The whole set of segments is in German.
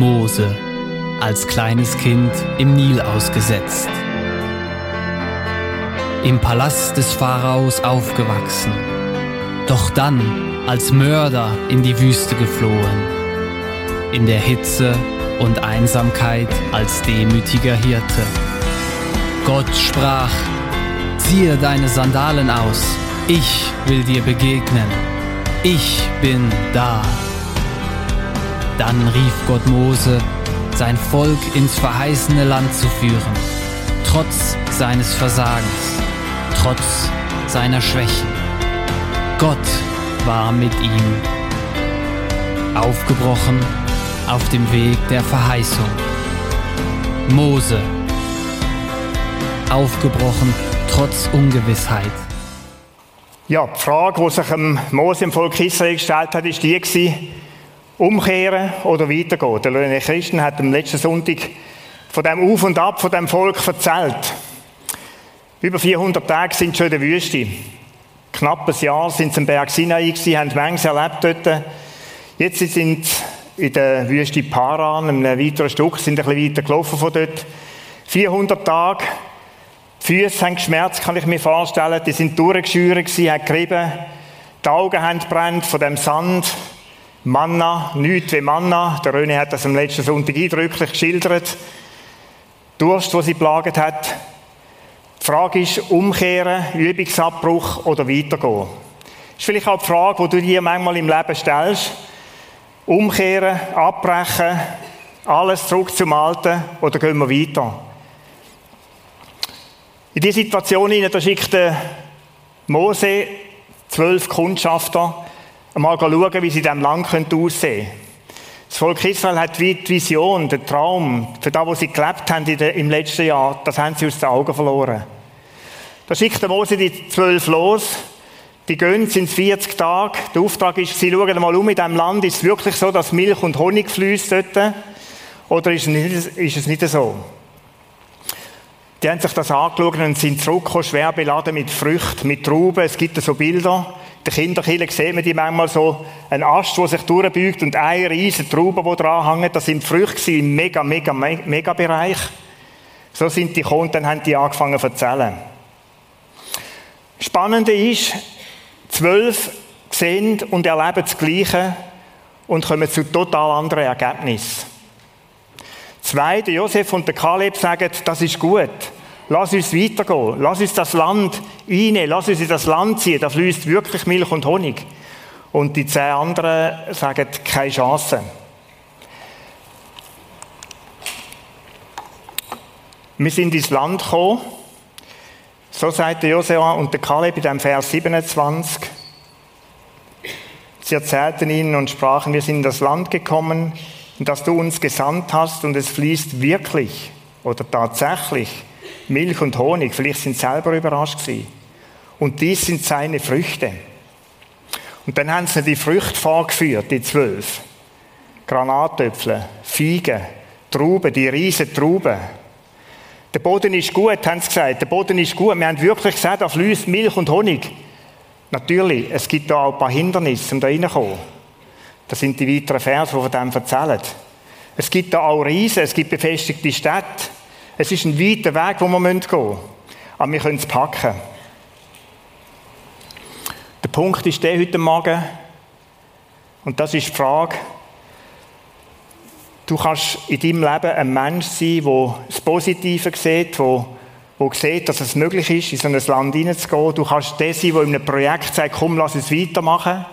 Mose, als kleines Kind im Nil ausgesetzt. Im Palast des Pharaos aufgewachsen, doch dann als Mörder in die Wüste geflohen. In der Hitze und Einsamkeit als demütiger Hirte. Gott sprach, ziehe deine Sandalen aus, ich will dir begegnen, ich bin da. Dann rief Gott Mose, sein Volk ins verheißene Land zu führen, trotz seines Versagens, trotz seiner Schwächen. Gott war mit ihm. Aufgebrochen auf dem Weg der Verheißung. Mose. Aufgebrochen trotz Ungewissheit. Ja, die Frage, die sich Mose im Volk Israel gestellt hat, ist die umkehren oder weitergehen. Der Löhne Christen hat am letzten Sonntag von dem Auf und Ab von dem Volk erzählt. Über 400 Tage sind schon in der Wüste. Knapp ein Jahr sind sie am Berg Sinai gewesen, haben manches erlebt dort. Jetzt sind sie in der Wüste Paran, einem weiteren Stück, sind ein bisschen weiter gelaufen von dort. 400 Tage. Die Füße haben geschmerzt, kann ich mir vorstellen. Die sind durchgeschürt gewesen, haben gerieben. Die Augen haben brennt von dem Sand. Manna, nichts wie Manna. Der Röne hat das am letzten Sonntag eindrücklich geschildert. Durst, wo sie plagt hat. Die Frage ist, umkehren, Übungsabbruch oder weitergehen. Das ist vielleicht auch die Frage, die du dir manchmal im Leben stellst. Umkehren, abbrechen, alles zurück zum Alten oder gehen wir weiter? In diese Situation hinein, schickt Mose zwölf Kundschafter einmal schauen, wie sie in diesem Land aussehen können. Das Volk Israel hat die Vision, den Traum, für das, was sie gelebt haben im letzten Jahr, das haben sie aus den Augen verloren. Da schickt der Mose die zwölf los. Die gehen, sind 40 Tage. Der Auftrag ist, sie schauen mal um in diesem Land. Ist es wirklich so, dass Milch und Honig fließt dort? Oder ist es nicht, ist es nicht so? Die haben sich das angeschaut und sind zurückgekommen, schwer beladen mit Früchten, mit Trauben. Es gibt so Bilder. In den Kinderkirchen sehen wir die manchmal so, ein Ast, der sich durchbeugt und eine riesige Traube, die dran hängt. Das sind Früchte im mega, mega, mega Bereich. So sind die gekommen dann haben die angefangen zu erzählen. Spannende ist, zwölf sehen und erleben das Gleiche und kommen zu total anderen Ergebnissen. Zwei, der Josef und der Kaleb, sagen, das ist gut. Lass uns weitergehen. Lass uns das Land einnehmen. Lass uns in das Land ziehen. Da fließt wirklich Milch und Honig. Und die zehn anderen sagen, keine Chance. Wir sind ins Land gekommen. So sagt der Josua und der Kaleb in dem Vers 27. Sie erzählten ihnen und sprachen, wir sind in das Land gekommen, in das du uns gesandt hast und es fließt wirklich oder tatsächlich Milch und Honig. Vielleicht sind sie selber überrascht gewesen. Und dies sind seine Früchte. Und dann haben sie die Früchte vorgeführt, die zwölf. Granatöpfel, Feigen, Trauben, die riesen Trauben. Der Boden ist gut, haben sie gesagt. Der Boden ist gut. Wir haben wirklich gesagt, da fließt Milch und Honig. Natürlich, es gibt da auch ein paar Hindernisse, um da reinzukommen. Das sind die weiteren Verse, die von dem erzählen. Es gibt da auch Riesen, es gibt befestigte Städte. Es ist ein weiter Weg, wo wir gehen müssen. Aber wir können es packen. Der Punkt ist der heute Morgen, und das ist die Frage, Du kannst in deinem Leben ein Mensch sein, der das Positive sieht, der, der sieht, dass es möglich ist, in so ein Land hineinzugehen. Du kannst der sein, der in einem Projekt sagt, komm, lass uns weitermachen.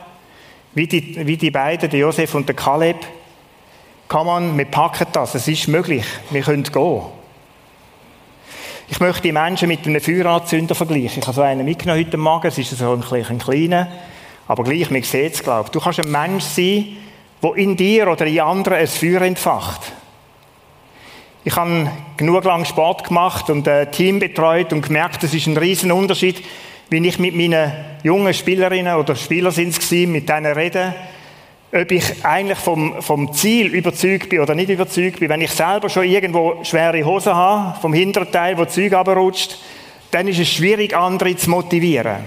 Wie die, wie die beiden, der Josef und der Kaleb. Komm an, wir packen das, es ist möglich, wir können gehen. Ich möchte die Menschen mit einem Feueranzünder vergleichen. Ich habe so einen mitgenommen heute Morgen, es ist so ein, ein kleiner, aber gleich, man sieht es, glaube ich. Du kannst ein Mensch sein, wo in dir oder in anderen ein Feuer entfacht. Ich habe genug lang Sport gemacht und ein Team betreut und gemerkt, es ist ein riesen Unterschied, wenn ich mit meinen jungen Spielerinnen oder Spielern sind mit denen rede, ob ich eigentlich vom, vom Ziel überzeugt bin oder nicht überzeugt bin. Wenn ich selber schon irgendwo schwere Hosen habe, vom hinteren Teil, wo Zeug abrutscht, dann ist es schwierig, andere zu motivieren.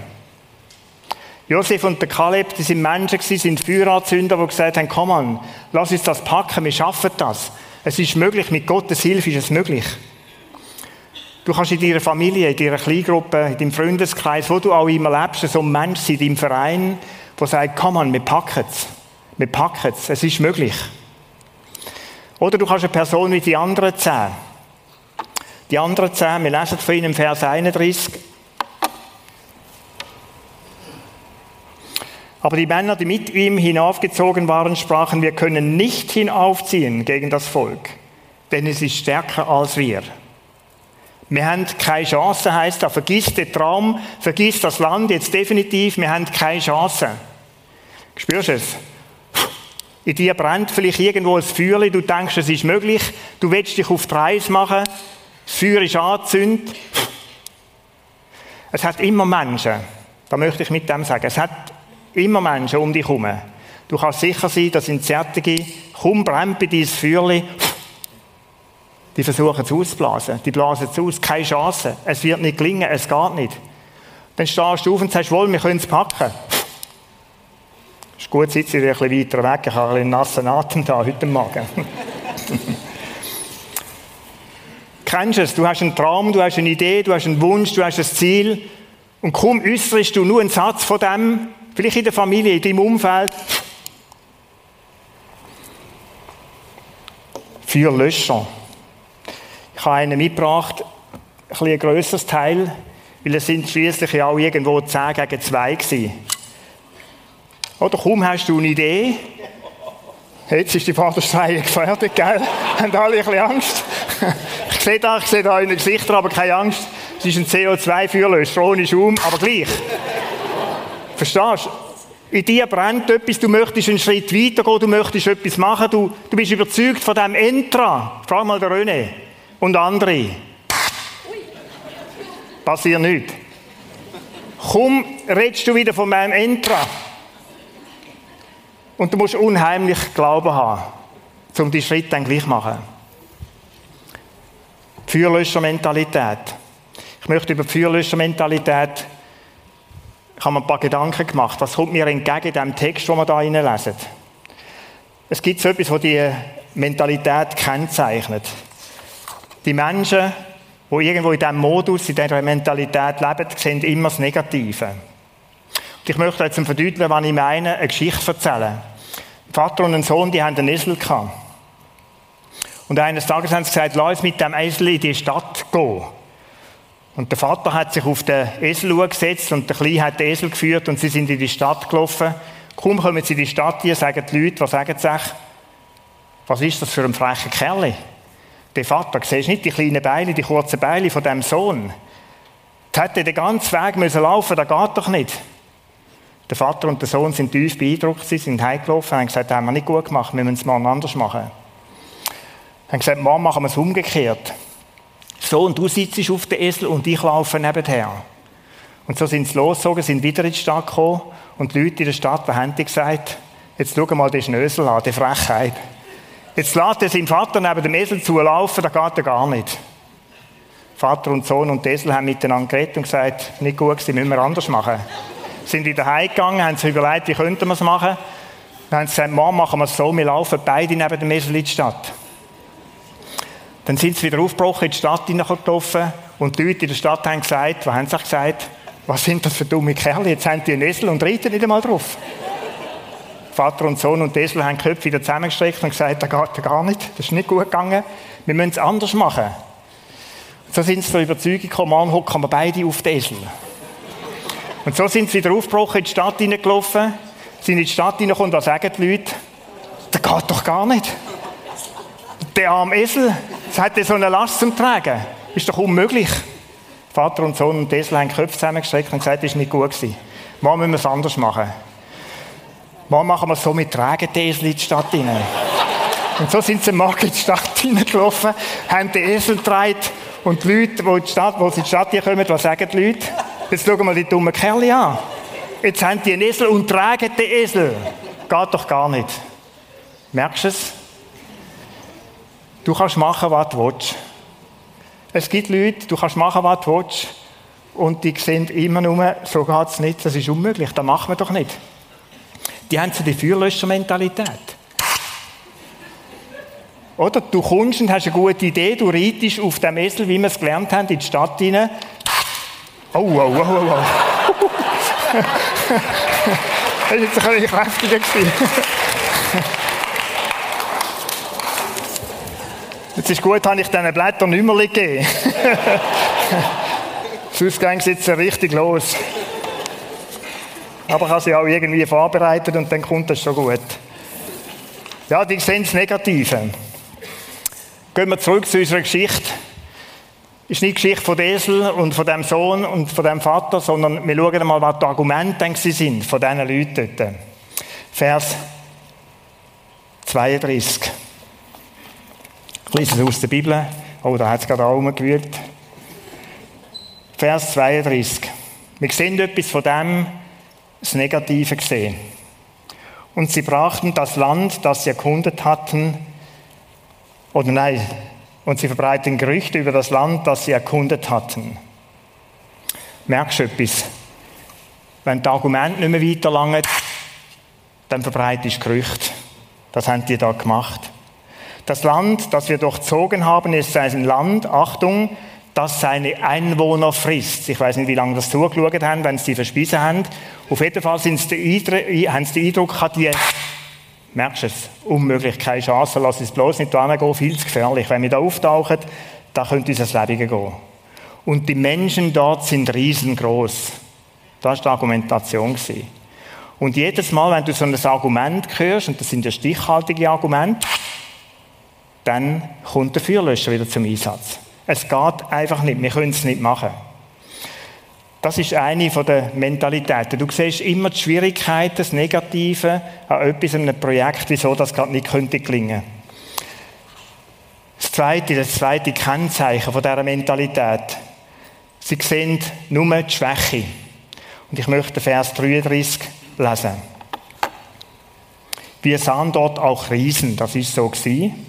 Josef und der Kaleb, die sind Menschen gewesen, sind Feueranzünder, die gesagt haben, komm an, lass uns das packen, wir schaffen das. Es ist möglich, mit Gottes Hilfe ist es möglich. Du kannst in deiner Familie, in deiner Kleingruppe, in deinem Freundeskreis, wo du auch immer lebst, so ein Mensch sein, in deinem Verein, der sagt, komm an, wir packen es. Wir packen es. Es ist möglich. Oder du kannst eine Person wie die anderen zehn. Die anderen zehn, wir lesen von ihnen Vers 31. Aber die Männer, die mit ihm hinaufgezogen waren, sprachen, wir können nicht hinaufziehen gegen das Volk, denn es ist stärker als wir. Wir haben keine Chance, heißt da. Vergiss den Traum, vergiss das Land jetzt definitiv. Wir haben keine Chance. Spürst du es? In dir brennt vielleicht irgendwo ein Feuer, du denkst, es ist möglich, du willst dich auf die Reise machen, das Feuer ist angezündet. Es hat immer Menschen, da möchte ich mit dem sagen, es hat immer Menschen um dich herum. Du kannst sicher sein, das sind Zärtige, komm, brennt bei dein Feuer, die versuchen es auszublasen. Die blasen es aus. Keine Chance. Es wird nicht gelingen. Es geht nicht. Dann stehst du auf und sagst, wohl, wir können es packen. Ist gut, sitze ich ein bisschen weiter weg. Ich habe einen nassen Atem da heute Morgen. Kennst du es? Du hast einen Traum, du hast eine Idee, du hast einen Wunsch, du hast ein Ziel. Und kaum äußerst du nur einen Satz von dem, vielleicht in der Familie, in deinem Umfeld. Für Löscher. Ich habe einen mitgebracht, ein, bisschen ein grösseres Teil, weil es sind schließlich auch irgendwo 10 gegen 2 gewesen. Oder kaum hast du eine Idee, jetzt ist die Vaterstreihe gefährdet, gell? Haben alle ein bisschen Angst? ich sehe da, ich sehe da in den Gesichtern, aber keine Angst. Es ist ein CO2-Feuerlöscher, ohne Schaum, aber gleich. Verstehst du? In dir brennt etwas, du möchtest einen Schritt weitergehen, du möchtest etwas machen, du, du bist überzeugt von diesem Entra. Frag mal der René und andere. Passiert nichts. Komm, redest du wieder von meinem Entra. Und du musst unheimlich Glauben haben, um die Schritt dann gleich zu machen. Feuerlöschermentalität. Ich möchte über die Feuerlöschermentalität ich habe mir ein paar Gedanken gemacht. Was kommt mir entgegen in dem Text, den wir da lesen? Es gibt so etwas, das die Mentalität kennzeichnet. Die Menschen, die irgendwo in diesem Modus, in dieser Mentalität leben, sehen immer das Negative. Und ich möchte jetzt Verdeutlichen, was ich meine, eine Geschichte erzählen. Vater und ein Sohn, die haben einen Esel gehabt. Und eines Tages haben sie gesagt, lass mit dem Esel in die Stadt gehen. Und der Vater hat sich auf den Esel gesetzt und der Kleine hat den Esel geführt und sie sind in die Stadt gelaufen. Kaum kommen sie in die Stadt hier, sagen die Leute, was sagen sie? Was ist das für ein frecher Kerl? Der Vater, siehst du nicht die kleinen Beine, die kurzen Beine von dem Sohn? Der hätte den ganzen Weg müssen laufen, das geht doch nicht. Der Vater und der Sohn sind tief beeindruckt, sie sind heimgelaufen und haben gesagt, das haben wir nicht gut gemacht, wir müssen es mal anders machen. Sie haben gesagt, Mann, machen wir es umgekehrt. Sohn, du sitzt auf dem Esel und ich laufe nebenher. Und so sind sie losgezogen, sind wieder in die Stadt gekommen und die Leute in der Stadt, haben gesagt? Jetzt schau mal den Schnösel an, die Frechheit. Jetzt lässt er seinen Vater neben dem Esel zulaufen, das geht er gar nicht. Vater und Sohn und Esel haben miteinander geredet und gesagt, nicht gut, sie müssen wir anders machen. Sind wieder heimgegangen, haben sich überlegt, wie könnten wir es machen. Dann haben sie gesagt, Mann, machen wir es so, wir laufen beide neben dem Esel in die Stadt. Dann sind sie wieder aufgebrochen, in die Stadt hineingelaufen und die Leute in der Stadt haben gesagt, was haben sie gesagt? Was sind das für dumme Kerle? Jetzt haben die einen Esel und reiten nicht einmal drauf. Vater und Sohn und Esel haben die Köpfe wieder zusammengestreckt und gesagt, das geht gar nicht, das ist nicht gut gegangen, wir müssen es anders machen. So sind sie zur Überzeugung gekommen, hocken wir beide auf den Esel. Und so sind sie wieder aufgebrochen, in die Stadt hineingelaufen, sind in die Stadt hineingekommen, was sagen die Leute? Das geht doch gar nicht. Der arme Esel, das hat so eine Last zum Tragen. Ist doch unmöglich. Vater und Sohn und Esel haben die Köpfe zusammengestreckt und gesagt, das war nicht gut gewesen. Morgen müssen wir es anders machen. Morgen machen wir es so, wir tragen den Esel in die Stadt hinein. Und so sind sie morgen in die Stadt hineingelaufen, haben den Esel getragen und die Leute, die, in die Stadt, die in die Stadt kommen, was sagen die Leute? Jetzt schauen wir die dummen Kerle an. Jetzt haben die einen Esel und tragen den Esel. Geht doch gar nicht. Merkst du es? Du kannst machen, was du willst. Es gibt Leute, du kannst machen, was du willst. und die sehen immer nur, so geht es nicht, das ist unmöglich, das machen wir doch nicht. Die haben so die Feuerlöscher-Mentalität. Oder? Du kommst und hast eine gute Idee, du reitest auf dem Esel, wie wir es gelernt haben, in die Stadt hinein. Oh, oh, oh, oh. das ist jetzt ein bisschen kräftiger. Jetzt ist gut, habe ich diesen Blättern nicht mehr gegeben. Sonst ging es jetzt richtig los. Aber ich habe sie auch irgendwie vorbereitet und dann kommt das schon gut. Ja, die sehen das Negative. Gehen wir zurück zu unserer Geschichte. Ist nicht die Geschichte von Esel und von dem Sohn und von dem Vater, sondern wir schauen mal, was die Argumente sind von diesen Leuten dort. Vers 32. Ich lese es aus der Bibel. Oh, da hat es gerade auch rumgewühlt. Vers 32. Wir sehen etwas von dem, das Negative gesehen. Und sie brachten das Land, das sie erkundet hatten, oder nein, und sie verbreiteten Gerüchte über das Land, das sie erkundet hatten. Merkst du etwas? Wenn die Argumente nicht mehr weiterlangen, dann verbreitest du Gerüchte. Das haben die da gemacht. Das Land, das wir durchzogen haben, ist ein Land, Achtung, das seine Einwohner frisst. Ich weiß nicht, wie lange das zugeschaut haben, wenn sie die verspiesen haben. Auf jeden Fall haben sie den Eindruck gehabt, die, merkst du es, unmöglich, keine Chance, lass es bloß nicht da gehen, viel zu gefährlich. Wenn wir da auftauchen, da könnte unser Leben gehen. Und die Menschen dort sind riesengroß. Das war die Argumentation. Und jedes Mal, wenn du so ein Argument hörst, und das sind ja stichhaltige Argumente, dann kommt der Feuerlöscher wieder zum Einsatz. Es geht einfach nicht, wir können es nicht machen. Das ist eine der Mentalitäten. Du siehst immer die Schwierigkeiten, das Negative an etwas, einem Projekt, wieso das gerade nicht könnte gelingen. Das zweite, das zweite Kennzeichen von dieser Mentalität. Sie sehen nur die Schwäche. Und ich möchte Vers 33 lesen. Wir sahen dort auch Riesen, das ist so gewesen.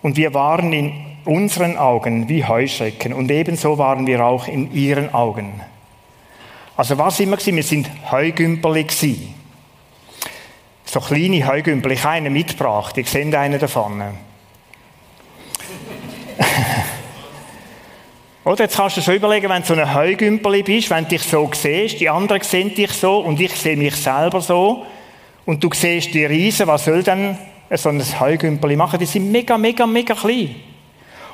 Und wir waren in unseren Augen wie Heuschrecken und ebenso waren wir auch in ihren Augen. Also was immer gewesen? Wir sind Heugümperli gewesen. So kleine Heugümperli. Ich einen mitgebracht. Ich sehe einen davon. Oder jetzt kannst du schon überlegen, wenn du so ein Heugümperli bist, wenn du dich so siehst, die anderen sehen dich so und ich sehe mich selber so und du siehst die Riesen, was soll dann so ein Heugümperli machen? Die sind mega, mega, mega klein.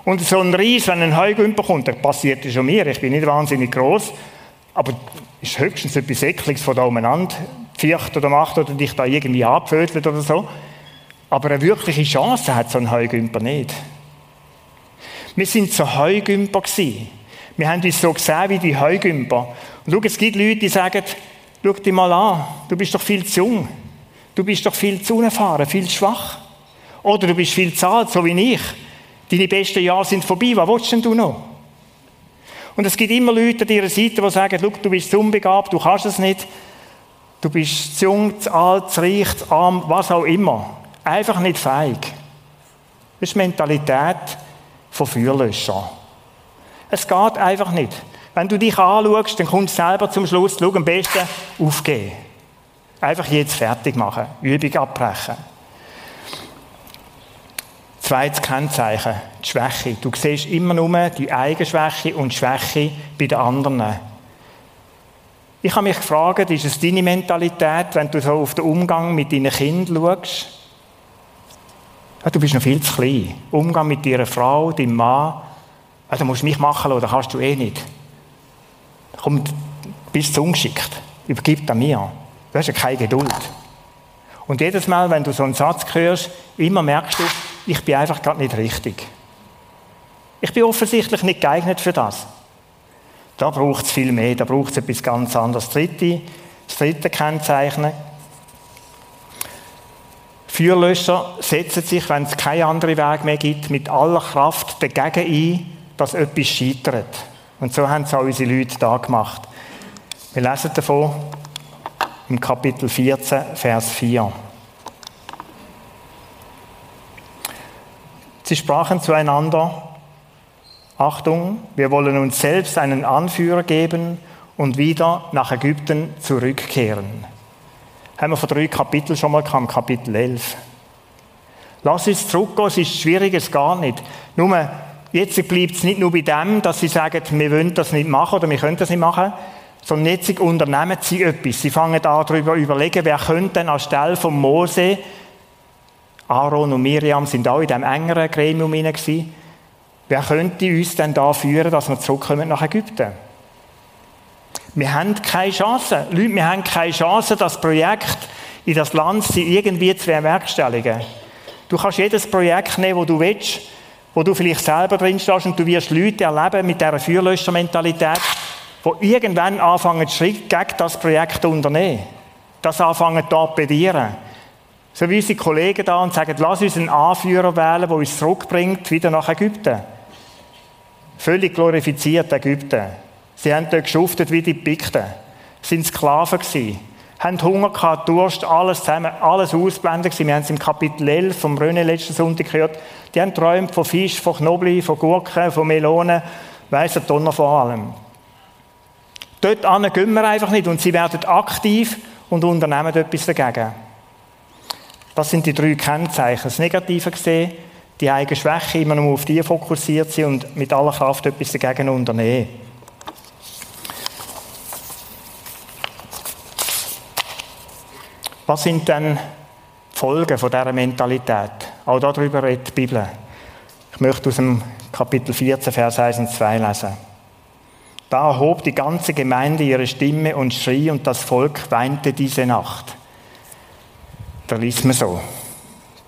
Und so ein Ries, wenn ein Heugümper kommt, das passiert schon mir. Ich bin nicht wahnsinnig groß, aber ist höchstens etwas Ekliges von da umeinander viercht oder macht oder dich da irgendwie abfödelt oder so. Aber eine wirkliche Chance hat so ein Heugümper nicht. Wir sind so Heugümper gewesen. Wir haben uns so gesehen wie die Heugümper. Und schau, es gibt Leute, die sagen, schau dich mal an, du bist doch viel zu jung. Du bist doch viel zu unerfahren, viel zu schwach. Oder du bist viel zu alt, so wie ich. Deine besten Jahre sind vorbei, was willst denn du noch? Und es gibt immer Leute an ihrer Seite, die sagen, du bist zu unbegabt, du kannst es nicht, du bist zu jung, zu alt, zu reich, zu arm, was auch immer. Einfach nicht feig. Das ist Mentalität von Feuerlöschern. Es geht einfach nicht. Wenn du dich anschaust, dann kommst du selber zum Schluss, schau, am besten aufgeben. Einfach jetzt fertig machen, Übung abbrechen. Zweites Kennzeichen, die Schwäche. Du siehst immer nur die eigene Schwäche und die Schwäche bei den anderen. Ich habe mich gefragt, ist es deine Mentalität, wenn du so auf den Umgang mit deinen Kindern schaust? Du bist noch viel zu klein. Umgang mit deiner Frau, deinem Mann. Ja, du musst mich machen lassen, das kannst du eh nicht. Komm, du bist zu ungeschickt. Übergib das mir. Du hast ja keine Geduld. Und jedes Mal, wenn du so einen Satz hörst, immer merkst du, ich bin einfach gerade nicht richtig. Ich bin offensichtlich nicht geeignet für das. Da braucht es viel mehr, da braucht es etwas ganz anderes. Das dritte, das dritte Kennzeichen. Feuerlöscher setzen sich, wenn es keinen anderen Weg mehr gibt, mit aller Kraft dagegen ein, dass etwas scheitert. Und so haben es auch unsere Leute da gemacht. Wir lesen davon im Kapitel 14, Vers 4. Sie sprachen zueinander, Achtung, wir wollen uns selbst einen Anführer geben und wieder nach Ägypten zurückkehren. Haben wir vor drei Kapiteln schon mal gehabt, Kapitel 11. Lass uns zurückgehen, es ist schwierig, es gar nicht. Nur, jetzt bleibt es nicht nur bei dem, dass sie sagen, wir wollen das nicht machen oder wir können das nicht machen, sondern jetzt unternehmen sie etwas. Sie fangen an, darüber zu überlegen, wer könnte denn anstelle von Mose, Aaron und Miriam sind auch in diesem engeren Gremium hinein, wer könnte uns denn da führen, dass wir zurückkommen nach Ägypten? Wir haben keine Chance. Leute, wir haben keine Chance, das Projekt in das Land irgendwie zu bewerkstelligen. Du kannst jedes Projekt nehmen, das du willst, wo du vielleicht selber drin stehst und du wirst Leute erleben mit dieser Feuerlöschermentalität, die irgendwann anfangen, Schritt gegen das Projekt zu unternehmen. Das anfangen zu plädieren. So wie unsere Kollegen da und sagen, lass uns einen Anführer wählen, der uns zurückbringt, wieder nach Ägypten. Völlig glorifiziert Ägypten. Sie haben dort geschuftet wie die Pikten. Waren Sklaven gewesen. Haben Hunger gehabt, Durst, alles zusammen, alles ausblendet. Wir haben es im Kapitel 11 vom René letzten Sonntag gehört. Die haben träumt von Fisch, von Knobli, von Gurken, von Melonen, weiss der Donner vor allem. Dort gehen wir einfach nicht und sie werden aktiv und unternehmen etwas dagegen. Das sind die drei Kennzeichen. Das Negative gesehen, die eigene Schwäche, immer nur auf die fokussiert sind und mit aller Kraft etwas dagegen unternehmen. Was sind denn die Folgen von dieser Mentalität? Auch darüber redet die Bibel. Ich möchte aus dem Kapitel 14, Vers 1 und 2 lesen. Da erhob die ganze Gemeinde ihre Stimme und schrie, und das Volk weinte diese Nacht. Da liest man so.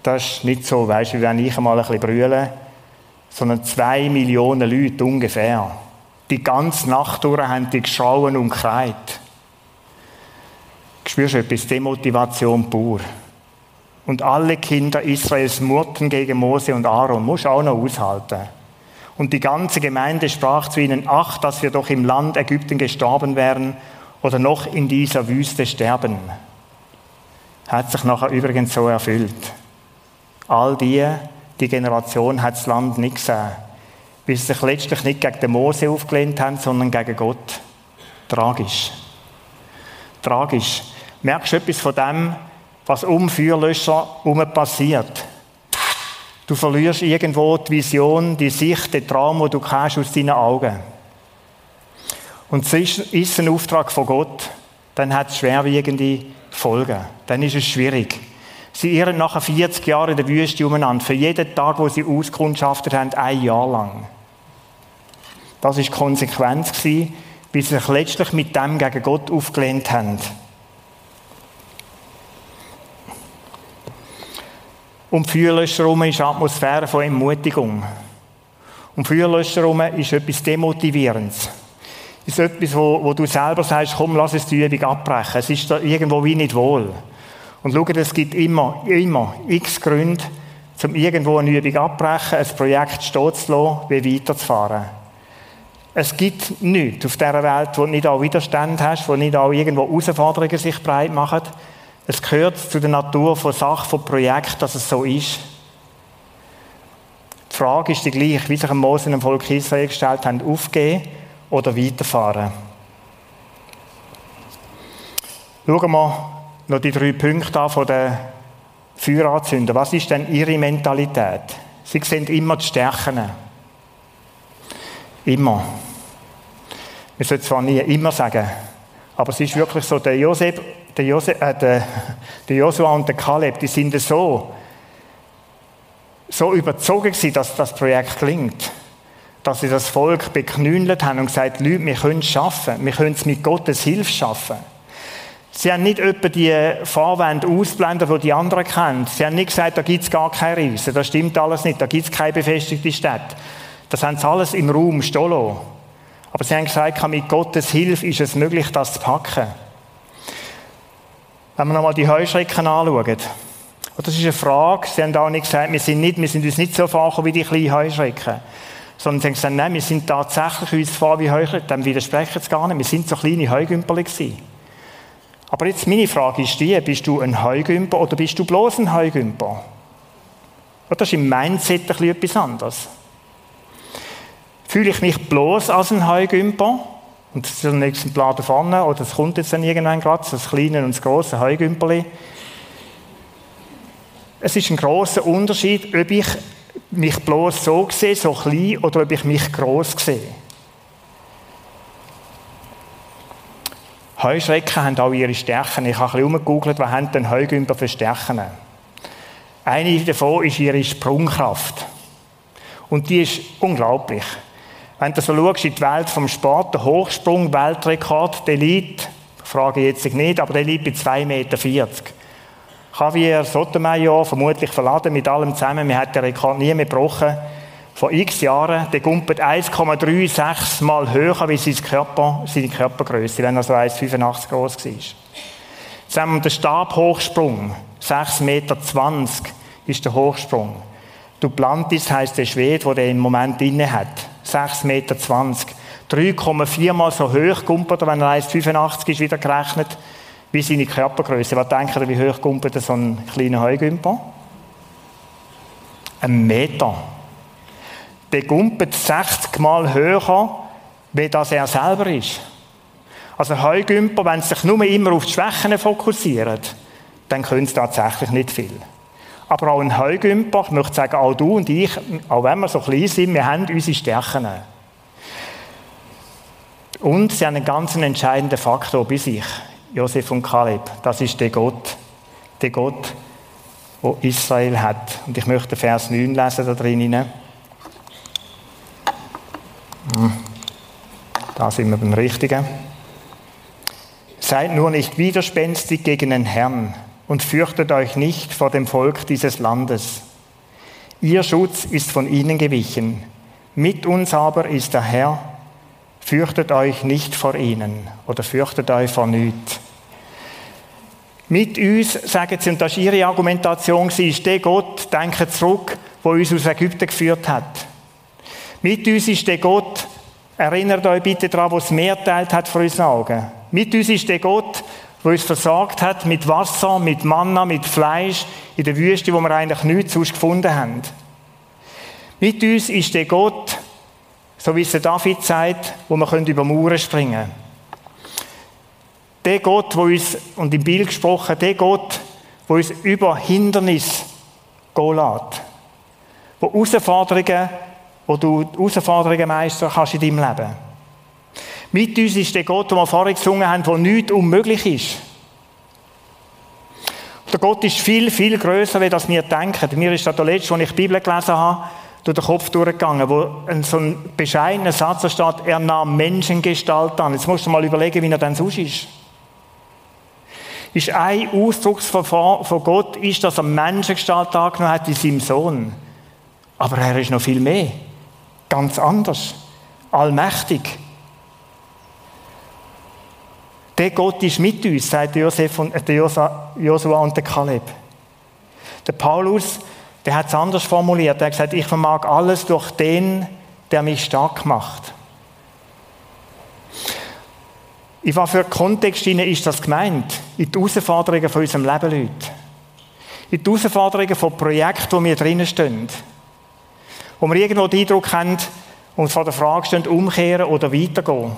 Das ist nicht so, weißt du, wie wenn ich einmal ein bisschen brülle, sondern zwei Millionen Leute ungefähr. Die ganze Nacht durch haben die geschrauen und gekreit. Spürst du etwas? Demotivation pur. Und alle Kinder Israels murrten gegen Mose und Aaron. Muss auch noch aushalten. Und die ganze Gemeinde sprach zu ihnen, ach, dass wir doch im Land Ägypten gestorben wären oder noch in dieser Wüste sterben. Hat sich nachher übrigens so erfüllt. All die, die Generation hat das Land nicht gesehen, weil sie sich letztlich nicht gegen den Mose aufgelehnt haben, sondern gegen Gott. Tragisch. Tragisch. Merkst du etwas von dem, was um Feuerlöscher herum passiert? Du verlierst irgendwo die Vision, die Sicht, den Traum, den du kennst aus deinen Augen. Und es ist ein Auftrag von Gott, dann hat es schwerwiegende Folgen. Dann ist es schwierig. Sie irren nachher 40 Jahre in der Wüste umeinander. Für jeden Tag, wo sie auskundschaftet haben, ein Jahr lang. Das war Konsequenz, bis sie sich letztlich mit dem gegen Gott aufgelehnt haben. Um Feuerlöscher herum ist eine Atmosphäre von Ermutigung. Um Feuerlöscher herum ist etwas Demotivierendes. Ist etwas, wo, wo, du selber sagst, komm, lass es die Übung abbrechen. Es ist da irgendwo wie nicht wohl. Und schau, es gibt immer, immer x Gründe, um irgendwo eine Übung abbrechen, ein Projekt stehen zu lassen, wie weiterzufahren. Es gibt nichts auf dieser Welt, wo nicht auch Widerstand hast, wo nicht auch irgendwo Herausforderungen sich breit machen. Es gehört zu der Natur von Sachen, von Projekten, dass es so ist. Die Frage ist die gleiche, wie sich ein Mose und ein Volk Israel gestellt haben, aufgehen oder weiterfahren. Schauen wir noch die drei Punkte an von den Feueranzündern. Was ist denn ihre Mentalität? Sie sehen immer die Stärken. Immer. Wir sollten zwar nie immer sagen, aber es ist wirklich so, der Josef der, Jose, äh, der, der Joshua und der Kaleb, die sind so, so überzogen gewesen, dass das Projekt klingt, dass sie das Volk beknündelt haben und gesagt, Leute, wir können es schaffen, wir können es mit Gottes Hilfe schaffen. Sie haben nicht etwa die Fahrwände ausblenden, die die anderen kennen. Sie haben nicht gesagt, da gibt es gar keine Riesen. Das stimmt alles nicht. Da gibt es keine befestigte Stadt. Das haben sie alles im Raum stehen Aber sie haben gesagt, mit Gottes Hilfe ist es möglich, das zu packen. Wenn wir nochmal die Heuschrecken anschauen. Und das ist eine Frage, sie haben auch nicht gesagt, wir sind, nicht, wir sind uns nicht so fahren wie die kleinen Heuschrecken. Sondern sie haben gesagt, nein, wir sind tatsächlich uns fahren wie Heuschrecken. Dem widersprechen sie gar nicht. Wir sind so kleine Heugümperli gewesen. Aber jetzt meine Frage ist die, bist du ein Heugümper oder bist du bloß ein Heugümper? Das ist im Mindset ein etwas anderes. Fühle ich mich bloß als ein Heugümper? Und das ist ein Exemplar da vorne, oder es kommt jetzt dann irgendwann gerade, das kleine und das große Heugümperli. Es ist ein großer Unterschied, ob ich mich bloß so sehe, so klein, oder ob ich mich groß sehe. Heuschrecken haben auch ihre Stärken. Ich habe ein bisschen umgegoogelt, was haben denn Heugümper für Stärken? Eine davon ist ihre Sprungkraft. Und die ist unglaublich. Wenn du so schaust in die Welt vom Sport, der Hochsprung, Weltrekord, der liegt, frage ich jetzt nicht, aber der liegt bei 2,40 Meter. Javier Sotomayor, vermutlich verladen mit allem zusammen, wir haben den Rekord nie mehr gebrochen, vor x Jahren, der gumpelt 1,36 Mal höher wie sein Körper, seine Körpergröße, wenn er so 1,85 groß war. Zusammen der Stabhochsprung, 6,20 Meter ist der Hochsprung. Duplantis heisst der Schwede, der den im Moment inne hat. 6,20 Meter. 3,4 Mal so hoch gumpelt er, wenn er 1,85 ist, wieder gerechnet, wie seine Körpergröße. Was denkt ihr, wie hoch gumpelt so ein kleiner Heugümper? Ein Meter der gumpet 60 Mal höher, wie das er selber ist. Also Heugümper, wenn sie sich nur immer auf die Schwächen fokussieren, dann können sie tatsächlich nicht viel. Aber auch ein Heugümper, ich möchte sagen, auch du und ich, auch wenn wir so klein sind, wir haben unsere Stärken. Und sie haben einen ganz entscheidenden Faktor bei sich, Josef und Kaleb. Das ist der Gott, der Gott, wo Israel hat. Und ich möchte Vers 9 lesen da drinnen. Da sind wir beim Richtigen. Seid nur nicht widerspenstig gegen den Herrn und fürchtet euch nicht vor dem Volk dieses Landes. Ihr Schutz ist von ihnen gewichen. Mit uns aber ist der Herr. Fürchtet euch nicht vor ihnen oder fürchtet euch vor nichts. Mit uns, sagen sie, und das ist ihre Argumentation, ist der Gott, denke zurück, wo uns aus Ägypten geführt hat. Mit uns ist der Gott, erinnert euch bitte daran, was mehr teilt hat vor unseren Augen. Mit uns ist der Gott, der uns versorgt hat mit Wasser, mit Manna, mit Fleisch in der Wüste, wo wir eigentlich nichts sonst gefunden haben. Mit uns ist der Gott, so wie es der David sagt, wo wir über Mauern springen können. Der Gott, wo uns, und im Bild gesprochen, der Gott, wo uns über Hindernis gehen lässt. Wo Herausforderungen wo du Herausforderungen meistern kannst in deinem Leben. Mit uns ist der Gott, den wir vorher gesungen haben, wo nichts unmöglich ist. Der Gott ist viel, viel größer, als wir denken. Mir ist das der letzte, als ich die Bibel gelesen habe, durch den Kopf durchgegangen, wo so ein bescheidener Satz steht, er nahm Menschengestalt an. Jetzt musst du mal überlegen, wie er dann sonst ist. Ist ein Ausdrucksverfahren von Gott, ist, dass er Menschengestalt angenommen hat in seinem Sohn. Aber er ist noch viel mehr ganz anders. Allmächtig. Der Gott ist mit uns, sagt Josef und, äh, Josua und der Kaleb. Der Paulus, der hat es anders formuliert. Er hat gesagt, ich vermag alles durch den, der mich stark macht. In was für Kontext ist das gemeint? In die Herausforderungen von unserem Leben, Leute. In die Herausforderungen von Projekten, wo wir drinnen stehen wo wir irgendwo den Eindruck haben und vor der Frage stehen, umkehren oder weitergehen.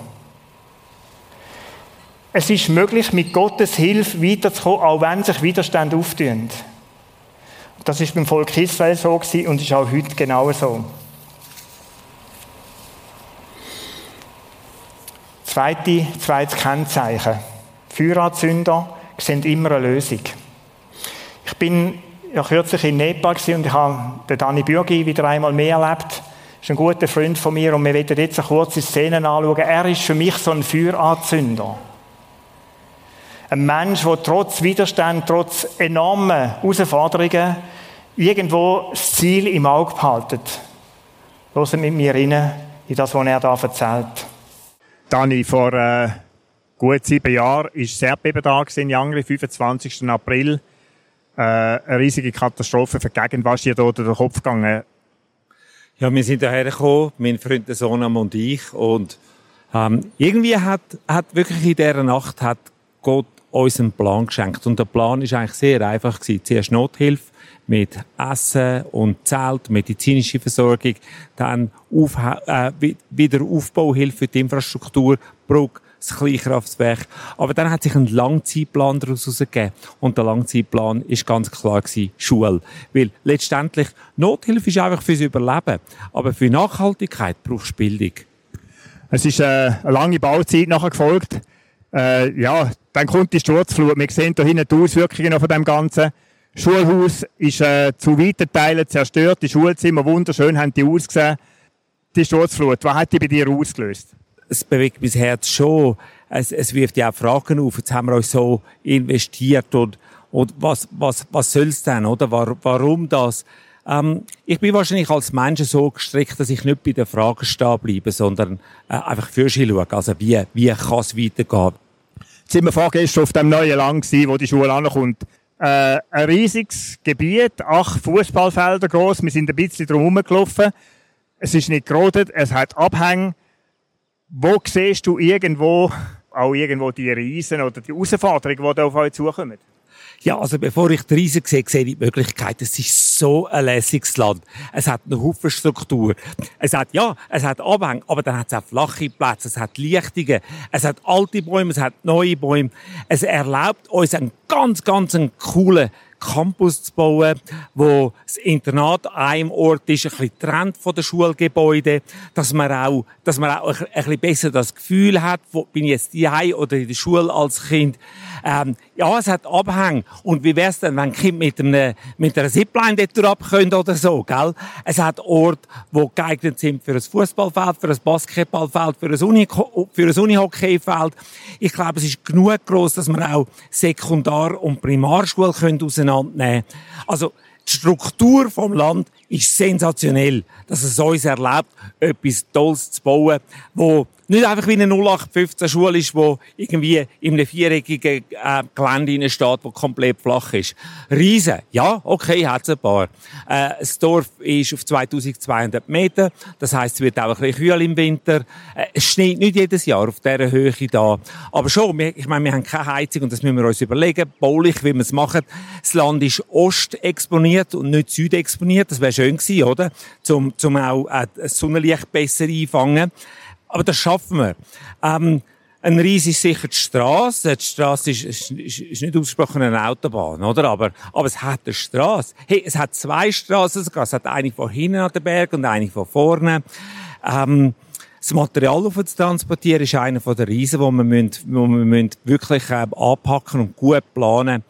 Es ist möglich, mit Gottes Hilfe weiterzukommen, auch wenn sich Widerstände auftun. Das ist beim Volk Israel so gewesen und ist auch heute genau so. Zweite, zweites Kennzeichen. Feueranzünder sehen immer eine Lösung. Ich bin ja kürzlich in Nepal und ich habe den Dani Bürgi wieder einmal mehr erlebt. Das ist ein guter Freund von mir und wir werden jetzt eine kurze Szene anschauen. Er ist für mich so ein Feueranzünder. Ein Mensch, der trotz Widerstand, trotz enormen Herausforderungen irgendwo das Ziel im Auge behaltet. Hören mit mir rein in das, was er da erzählt. Dani, vor äh, gut sieben Jahren war das Erdbeben da in Jangri, 25. April äh, eine riesige Katastrophe für die Gegend. Was ist dir da durch den Kopf gegangen? Ja, wir sind daher gekommen, mein Freund Sonam und ich. Und ähm, irgendwie hat, hat wirklich in dieser Nacht hat Gott uns einen Plan geschenkt. Und der Plan ist eigentlich sehr einfach gewesen. Zuerst Nothilfe, mit Essen und Zelt, medizinische Versorgung, dann auf, äh, Wiederaufbauhilfe für die Infrastruktur, Brücke, das Kleinkraftwerk. Aber dann hat sich ein Langzeitplan daraus herausgegeben. Und der Langzeitplan ist ganz klar gewesen, Schule. Weil letztendlich, Nothilfe ist einfach fürs Überleben. Aber für Nachhaltigkeit brauchst du Bildung. Es ist äh, eine lange Bauzeit nachher gefolgt. Äh, ja, dann kommt die Sturzflut. Wir sehen hier hinten die Auswirkungen von dem Ganzen. Schulhaus ist äh, zu weiten Teilen zerstört. Die Schulzimmer wunderschön haben die ausgesehen. Die Sturzflut, was hat die bei dir ausgelöst? es bewegt mein Herz schon. Es, es wirft ja auch Fragen auf. Jetzt haben wir euch so investiert und, und was, was, was soll's denn, oder? Warum das? Ähm, ich bin wahrscheinlich als Mensch so gestrickt, dass ich nicht bei den Fragen stehen bleibe, sondern äh, einfach für sie schaue. Also wie, wie kann es weitergehen? Jetzt sind wir vorgestern auf dem neuen Land gewesen, wo die Schule ankommt. Äh, ein riesiges Gebiet, acht Fußballfelder groß. Wir sind ein bisschen drum herumgelaufen. Es ist nicht gerodet, es hat Abhänge. Wo siehst du irgendwo auch irgendwo die Riesen oder die Herausforderungen, die da auf euch zukommen? Ja, also bevor ich die Riesen sehe, sehe ich die Möglichkeit. Es ist so ein lässiges Land. Es hat eine Haufen Struktur. Es hat, ja, es hat Abhänge, aber dann hat es auch flache Plätze, es hat Lichtungen, es hat alte Bäume, es hat neue Bäume. Es erlaubt uns einen ganz, ganz einen coolen Campus zu bauen, wo das Internat an einem Ort ist, ein bisschen trennt von den Schulgebäuden, dass man auch, dass man auch ein, bisschen besser das Gefühl hat, wo bin ich jetzt die oder in der Schule als Kind. Ähm, ja, es hat Abhänge. Und wie wär's denn, wenn Kind mit einem, mit einer Zipline dort ab können oder so, gell? Es hat Orte, die geeignet sind für ein Fußballfeld, für ein Basketballfeld, für ein, Uni, Unihockeyfeld. Ich glaube, es ist genug groß, dass man auch Sekundar- und Primarschule können auseinandernehmen Also, die Struktur vom Land ist sensationell, dass es uns erlaubt, etwas Tolles zu bauen, wo nicht einfach wie eine 0815 Schule ist, wo irgendwie in einem viereckigen äh, Gelände steht, wo komplett flach ist. Riesen, ja, okay, hat's ein paar. Äh, das Dorf ist auf 2200 Meter, das heißt, es wird auch ein bisschen kühl im Winter. Äh, es schneit nicht jedes Jahr auf dieser Höhe da. Aber schon, wir, ich meine, wir haben keine Heizung und das müssen wir uns überlegen, baulich, wie wir es machen. Das Land ist ostexponiert und nicht südexponiert, das wäre schön gewesen, oder? Zum, zum auch äh, das Sonnenlicht besser einfangen. Aber das schaffen wir. Ähm, ein Ries ist sicher die Straße. Die Straße ist, ist, ist, nicht ausgesprochen eine Autobahn, oder? Aber, aber es hat eine Straße. Hey, es hat zwei Straßen sogar. Es hat eine von hinten an den Berg und eine von vorne. Ähm, das Material auf zu transportieren ist einer von den Riesen, wo wir, müssen, wo wir wirklich äh, anpacken und gut planen.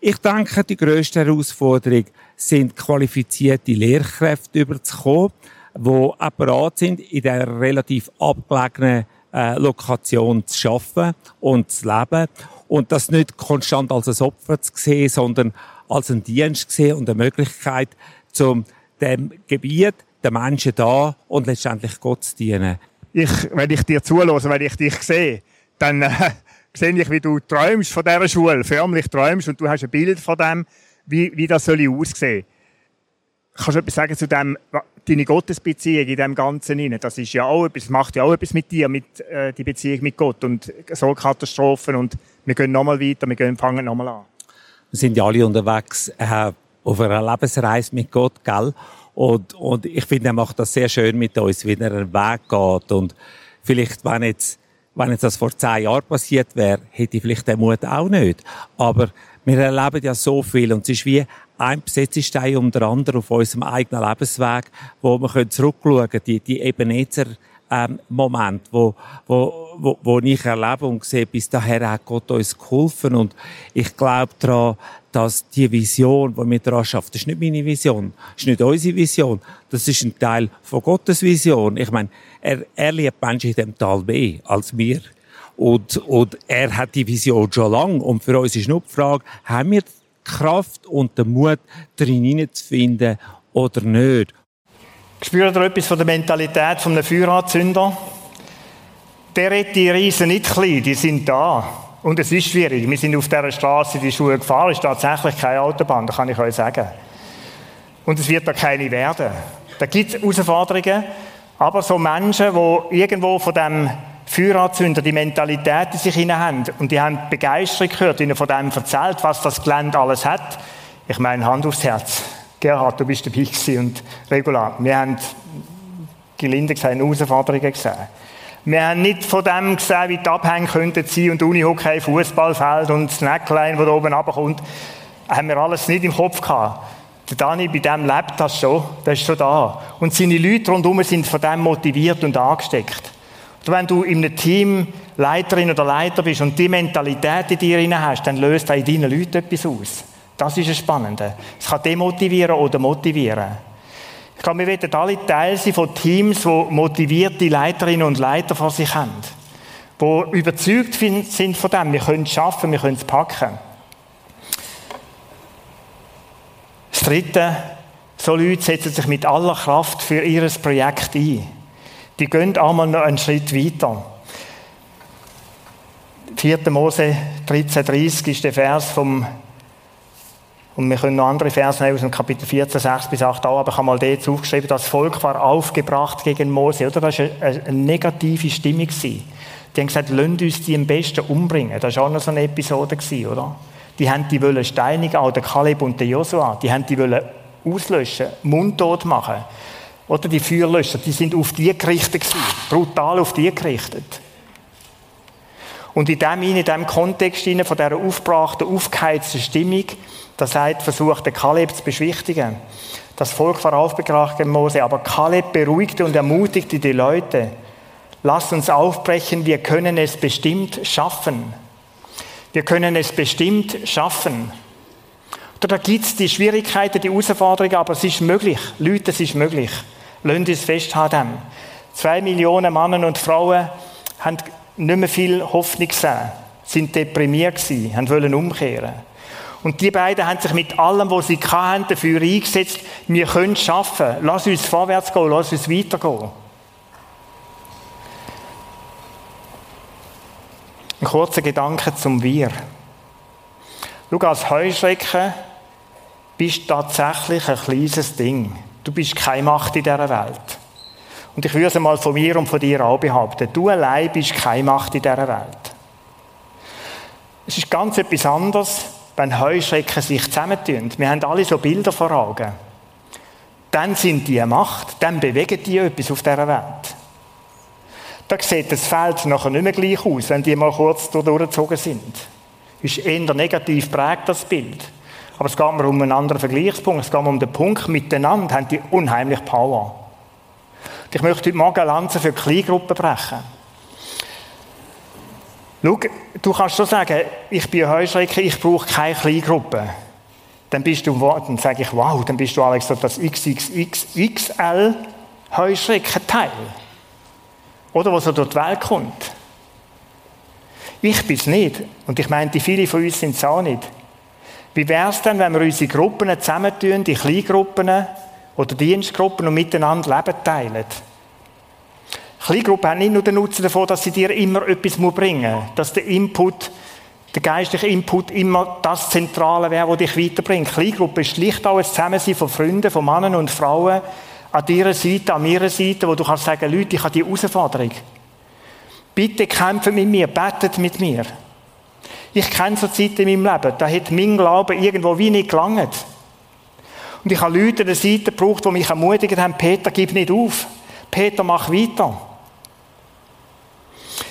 Ich denke, die grösste Herausforderung sind qualifizierte Lehrkräfte überzukommen die auch bereit sind, in der relativ abgelegenen äh, Lokation zu arbeiten und zu leben. Und das nicht konstant als ein Opfer zu sehen, sondern als einen Dienst zu sehen und eine Möglichkeit, zum dem Gebiet, den Menschen da und letztendlich Gott zu dienen. Ich, wenn ich dir zulasse, wenn ich dich sehe, dann äh, sehe ich, wie du träumst von dieser Schule, förmlich träumst und du hast ein Bild von dem, wie, wie das soll aussehen. Kannst du etwas sagen zu dem, deine Gottesbeziehung in dem Ganzen hinein? Das ist ja auch etwas, macht ja auch etwas mit dir, mit äh, die Beziehung mit Gott und so Katastrophen und wir gehen nochmal weiter, wir gehen, fangen nochmal an. Wir sind ja alle unterwegs äh, auf einer Lebensreise mit Gott, gell? Und, und ich finde, er macht das sehr schön mit uns, wie er einen Weg geht und vielleicht, wenn jetzt wenn jetzt das vor zehn Jahren passiert wäre, hätte ich vielleicht den Mut auch nicht. Aber wir erleben ja so viel und es ist wie ein Besetzestein den anderen auf unserem eigenen Lebensweg, wo wir zurückschauen können, die, die Ebenezer ähm, Moment, wo, wo, wo, wo ich erlebe und sehe, bis daher hat Gott uns geholfen und ich glaube daran, dass die Vision, die wir daran schaffen, das ist nicht meine Vision, das ist nicht unsere Vision, das ist ein Teil von Gottes Vision. Ich meine, er, er liebt Menschen in dem Tal mehr als wir. Und, und er hat die Vision schon lange. Und für uns ist nur die Frage, haben wir Kraft und den Mut, darin hineinzufinden oder nicht. Spürt ihr etwas von der Mentalität eines Feueranzünder? Der hat die Riesen nicht klein, die sind da. Und es ist schwierig. Wir sind auf dieser Straße die Schule gefahren. Es ist tatsächlich keine Autobahn, das kann ich euch sagen. Und es wird da keine werden. Da gibt es Herausforderungen. Aber so Menschen, die irgendwo von dem Feueranzünder die Mentalität in sich hinein haben und die haben Begeisterung gehört, ihnen von dem erzählt, was das Gelände alles hat. Ich meine, Hand aufs Herz. Gerhard, du bist dabei und regular. Wir haben, gelinde gesagt, Herausforderungen gesehen. Wir haben nicht von dem gesehen, wie die Abhänge könnten sein und Unihockey, Fußballfeld und das Neckline, da oben runterkommt. Haben wir alles nicht im Kopf gehabt. Der Dani, bei dem lebt das schon. Das ist schon da. Und seine Leute rundherum sind von dem motiviert und angesteckt. Wenn du in einem Team Leiterin oder Leiter bist und die Mentalität in dir hast, dann löst das in deinen Leuten etwas aus. Das ist das Spannende. Es kann demotivieren oder motivieren. Ich glaube, wir werden alle Teil sein von Teams, die motivierte Leiterinnen und Leiter vor sich haben. Die überzeugt sind von dem, wir können es schaffen, wir können es packen. Das Dritte, so Leute setzen sich mit aller Kraft für ihr Projekt ein. Die gehen einmal noch einen Schritt weiter. 4. Mose 13,30 ist der Vers vom und wir können noch andere Verse nehmen aus dem Kapitel 14, 6 bis 8 auch, aber ich habe mal dort aufgeschrieben, das Volk war aufgebracht gegen Mose, oder? Das war eine, eine negative Stimmung. Die haben gesagt, lasst uns die am besten umbringen. Das war auch noch so eine Episode, oder? Die haben die wollen steinigen, auch der Kaleb und der Josua. Die haben die wollen auslöschen, mundtot machen. Oder die Feuerlöscher, die sind auf die gerichtet gewesen. Brutal auf die gerichtet. Und in dem, in dem Kontext von dieser aufgebrachten, aufgeheizten Stimmung das heißt, versucht der Kaleb zu beschwichtigen. Das Volk war aufgebracht gegen Mose, aber Kaleb beruhigte und ermutigte die Leute. Lasst uns aufbrechen, wir können es bestimmt schaffen. Wir können es bestimmt schaffen. da gibt es die Schwierigkeiten, die Herausforderungen, aber es ist möglich. Leute, es ist möglich. Lasst uns festhalten. Zwei Millionen Männer und Frauen haben nicht mehr viel Hoffnung gesehen, sind deprimiert gewesen, wollen umkehren. Und die beiden haben sich mit allem, was sie hatten, dafür eingesetzt, wir können es schaffen. Lass uns vorwärts gehen, lass uns weitergehen. Ein kurzer Gedanke zum Wir. Schau, als Heuschrecken bist du tatsächlich ein kleines Ding. Du bist keine Macht in dieser Welt. Und ich würde es mal von mir und von dir auch behaupten. Du allein bist keine Macht in dieser Welt. Es ist ganz etwas anderes, wenn Heuschrecken sich zusammentun. Wir haben alle so Bilder vor Augen. Dann sind die Macht, dann bewegen die etwas auf dieser Welt. Da sieht das Feld nachher nicht mehr gleich aus, wenn die mal kurz durchgezogen sind. Ist eher negativ prägt, das Bild. Aber es geht mir um einen anderen Vergleichspunkt. Es geht mir um den Punkt, miteinander haben die unheimlich Power. Und ich möchte heute Morgen Lanze für Kleingruppen brechen. Schau, du kannst schon sagen, ich bin Heuschrecker, ich brauche keine Kleingruppe. Dann bist du, dann sage ich, wow, dann bist du Alex das XXXXL Heuschreckenteil. Oder was so durch die Welt kommt. Ich bin es nicht. Und ich meine, die viele von uns sind es auch nicht. Wie wäre es denn, wenn wir unsere Gruppen zusammentun, die Kleingruppen oder Dienstgruppen und miteinander Leben teilen? Kleingruppen haben nicht nur den Nutzen davon, dass sie dir immer etwas bringen muss, dass der Input, der geistliche Input immer das Zentrale wäre, was dich weiterbringt. Kleingruppe ist schlicht auch ein Zusammensein von Freunden, von Männern und Frauen, an deiner Seite, an meiner Seite, wo du kannst sagen, Leute, ich habe die Herausforderung. Bitte kämpfen mit mir, betet mit mir. Ich kenne so Zeiten in meinem Leben, da hat mein Glaube irgendwo wie nicht gelangt. Und ich habe Leute an der Seite gebraucht, die mich ermutigt haben, Peter, gib nicht auf. Peter, mach weiter.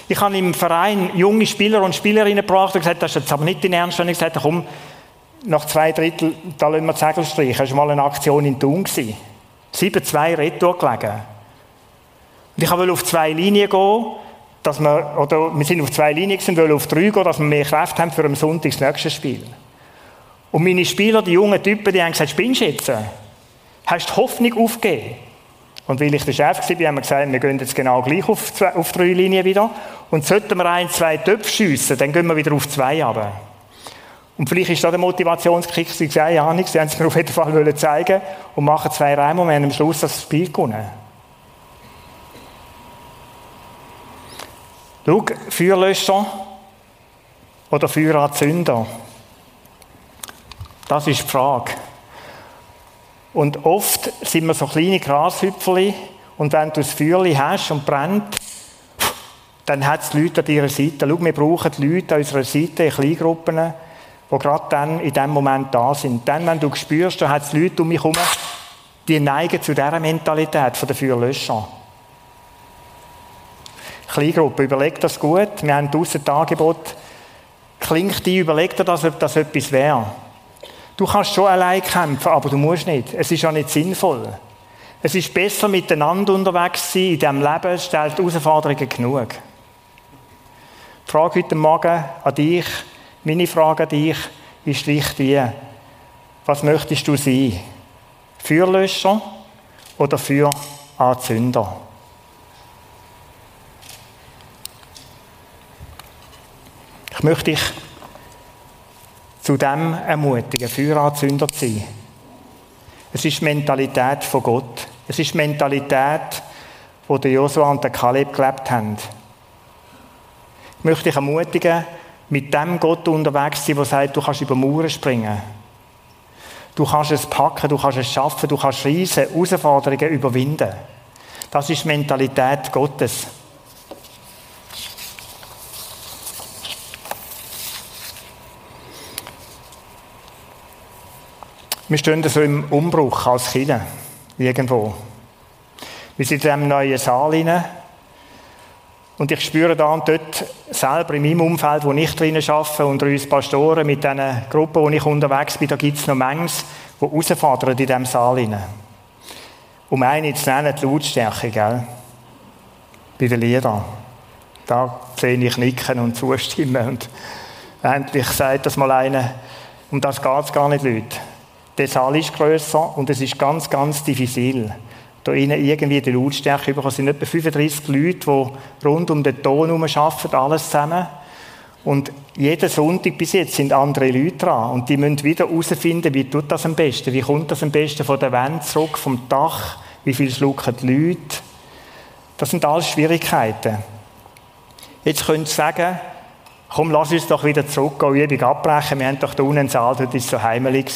Ich habe im Verein junge Spieler und Spielerinnen gebracht und gesagt, das ist jetzt aber nicht dein Ernst. Und ich gesagt, komm, nach zwei Drittel, da lassen wir die Segel streichen. Das war mal eine Aktion in Thun. 7-2 Retour gelegen. Und ich wollte auf zwei Linien gehen, dass wir, oder wir sind auf zwei Linien und wollen auf drei gehen, dass wir mehr Kraft haben für am Sonntag das nächste Spiel. Und meine Spieler, die jungen Typen, die haben gesagt, spinnst du jetzt? Hast du Hoffnung aufgegeben? Und weil ich der Chef war, haben wir gesagt, wir gehen jetzt genau gleich auf, zwei, auf drei Linien wieder. Und sollten wir ein, zwei Töpfe schiessen, dann gehen wir wieder auf zwei runter. Und vielleicht ist da der Motivationskick, sie gesagt, ja, nichts, sie haben es mir auf jeden Fall zeigen und machen zwei Reime und wir haben am Schluss das Spiel gewonnen. Schau, Feuerlöscher oder Feueranzünder. Das ist die Frage. Und oft sind wir so kleine Grashüpferli und wenn du das Feuerli hast und brennt, dann hat es Leute an ihrer Seite. Schau, wir brauchen Leute an unserer Seite in Kleingruppen, die gerade dann in dem Moment da sind. Dann, wenn du spürst, da hat es Leute um mich herum, die neigen zu dieser Mentalität der Feuerlöscher. Kleingruppe, überleg das gut. Wir haben draussen das Angebot. Klingt die, überleg dir das, ob das etwas wäre. Du kannst schon allein kämpfen, aber du musst nicht. Es ist ja nicht sinnvoll. Es ist besser, miteinander unterwegs zu sein in diesem Leben. Stellt Herausforderungen genug. Die Frage heute Morgen an dich, meine Frage an dich, ist schlicht wie, was möchtest du sein? Feuerlöscher oder Feueranzünder? Ich möchte dich zu dem ermutigen, Feueranzünder zu sein. Es ist die Mentalität von Gott. Es ist die Mentalität, wo der Josua und der Kaleb gelebt haben. Ich möchte dich ermutigen, mit dem Gott unterwegs zu sein, der sagt, du kannst über Mauern springen. Du kannst es packen, du kannst es schaffen, du kannst riesige Herausforderungen überwinden. Das ist die Mentalität Gottes. Wir stehen so im Umbruch als Kinder. Irgendwo. Wir sind in diesem neuen Saal rein. Und ich spüre da und dort selber in meinem Umfeld, wo ich drinnen arbeite, unter uns Pastoren, mit diesen Gruppen, wo ich unterwegs bin, da gibt es noch Mengs, die herausfordern in diesem Saal rein. Um eine zu nennen, die Lautstärke, gell? Bei den Liedern. Da sehe ich nicken und zustimmen. Und endlich sagt das mal einer, um das geht es gar nicht, Leute. Der Saal ist grösser und es ist ganz, ganz diffizil. Da innen irgendwie die Lautstärke bekommen. Es sind etwa 35 Leute, die rund um den Ton herum arbeiten, alles zusammen. Und jeden Sonntag bis jetzt sind andere Leute dran. Und die müssen wieder herausfinden, wie tut das am besten? Wie kommt das am besten von der Wand zurück, vom Dach? Wie viel schlucken die Leute? Das sind alles Schwierigkeiten. Jetzt könnt ihr sagen, komm, lass uns doch wieder zurück, Übung abbrechen. Wir haben doch da unten einen Saal, dort war es so heimelig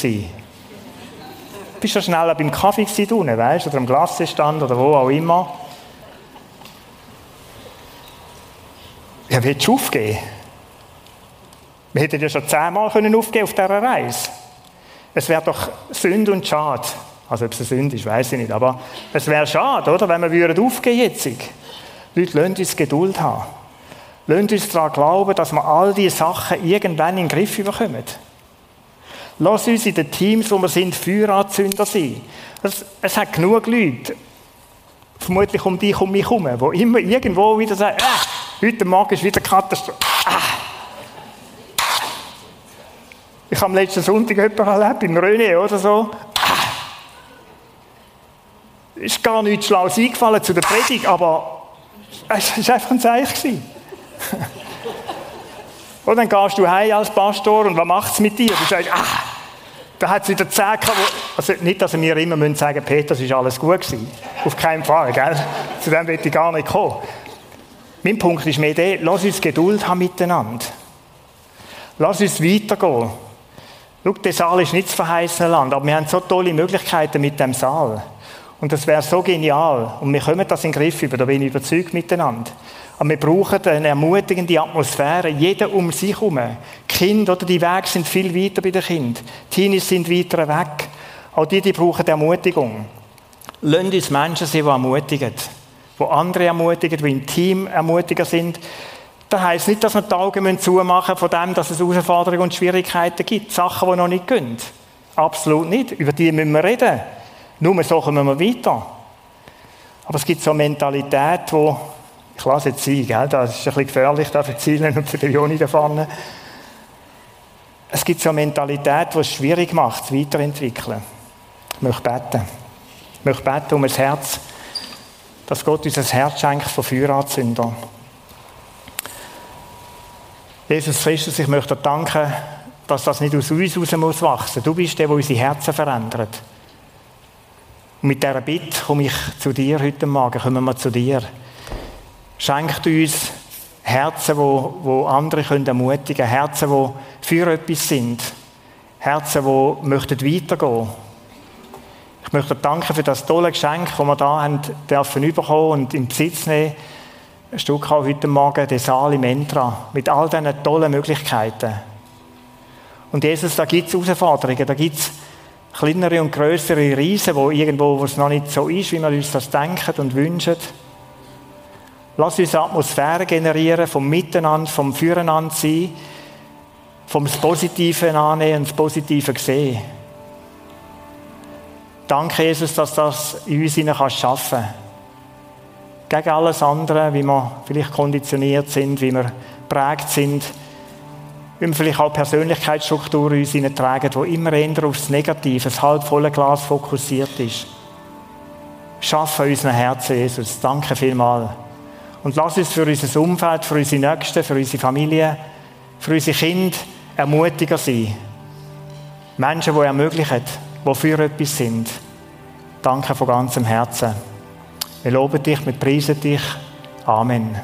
bist du schnell beim Kaffee unten, weißt oder am Glassestand oder wo auch immer. Ja, willst du aufgeben? Wir hätten ja schon zehnmal können auf dieser Reise. Es wäre doch Sünde und Schade. Also, ob es eine Sünde ist, weiß ich nicht. Aber es wäre schade, oder? Wenn wir würden aufgeben jetzt. Leute, lasst uns Geduld haben. Lasst uns daran glauben, dass wir all diese Sachen irgendwann in den Griff bekommen. Lass uns in den Teams, wo wir sind, Feueranzünder sein. Es, es hat genug Leute, vermutlich um dich um mich herum, die immer irgendwo wieder sagen, äh, heute Morgen ist wieder Katastrophe. Ah. Ich habe am letzten Sonntag jemanden erlebt, im René oder so. Ah. Ist gar nichts Schlaues eingefallen zu der Predigt, aber es war einfach ein Zeichen. Und dann gehst du heim als Pastor und was macht es mit dir? Du sagst, ah, da hat es wieder zehn also nicht, dass wir immer müssen sagen, Peter, es ist alles gut gewesen. Auf keinen Fall, gell? Zu dem will ich gar nicht kommen. Mein Punkt ist mehr der, lass uns Geduld haben miteinander. Lass uns weitergehen. Schau, der Saal ist nicht das verheißene Land, aber wir haben so tolle Möglichkeiten mit dem Saal. Und das wäre so genial. Und wir kommen das in den Griff über, da bin ich überzeugt miteinander. Aber wir brauchen eine ermutigende Atmosphäre, jeder um sich herum. Kinder oder die Wege sind viel weiter bei den Kindern. Teenies sind weiter weg. Auch die, die brauchen Ermutigung. Lasst uns Menschen sein, die ermutigen. Die andere ermutigen, die im Team ermutiger sind. Das heisst nicht, dass wir die Augen zumachen von dem, dass es Herausforderungen und Schwierigkeiten gibt. Sachen, die noch nicht gehen. Absolut nicht. Über die müssen wir reden. Nur so kommen wir weiter. Aber es gibt so eine Mentalität, die ich lasse jetzt sein, gell? das ist ein bisschen gefährlich, da für Zielen und für die Juni da vorne. Es gibt so eine Mentalität, die es schwierig macht, zu weiterentwickeln. Ich möchte beten. Ich möchte beten um ein Herz, dass Gott uns ein Herz schenkt von Feueranzündern. Jesus Christus, ich möchte dir danken, dass das nicht aus uns heraus muss wachsen. Du bist der, der unsere Herzen verändert. Und mit dieser Bitte komme ich zu dir heute Morgen, kommen wir zu dir. Schenkt uns Herzen, wo, wo andere können ermutigen können. Herzen, die für etwas sind. Herzen, die möchten weitergehen. Ich möchte danken für das tolle Geschenk, das wir da haben dürfen überkommen und in Besitz nehmen. Ein Stück auch heute Morgen den Saal im Entra mit all diesen tollen Möglichkeiten. Und Jesus, da gibt es Herausforderungen, da gibt es kleinere und größere Riesen, wo irgendwo, wo es noch nicht so ist, wie wir uns das denken und wünschen. Lass uns Atmosphäre generieren vom Miteinander, vom Füreinander sein, vom Positiven annehmen und das Positive sehen. Danke, Jesus, dass das in uns schaffen kann. Gegen alles andere, wie wir vielleicht konditioniert sind, wie wir prägt sind, wie wir vielleicht auch Persönlichkeitsstrukturen in uns hineintragen, die immer eher aufs Negative, das halbvolle Glas fokussiert ist. Schaffe unseren Herzen, Jesus. Danke vielmals. Und lass uns für unser Umfeld, für unsere Nächsten, für unsere Familie, für unsere Kinder Ermutiger sein. Menschen, die ermöglichen, die für etwas sind. Danke von ganzem Herzen. Wir loben dich, wir preisen dich. Amen.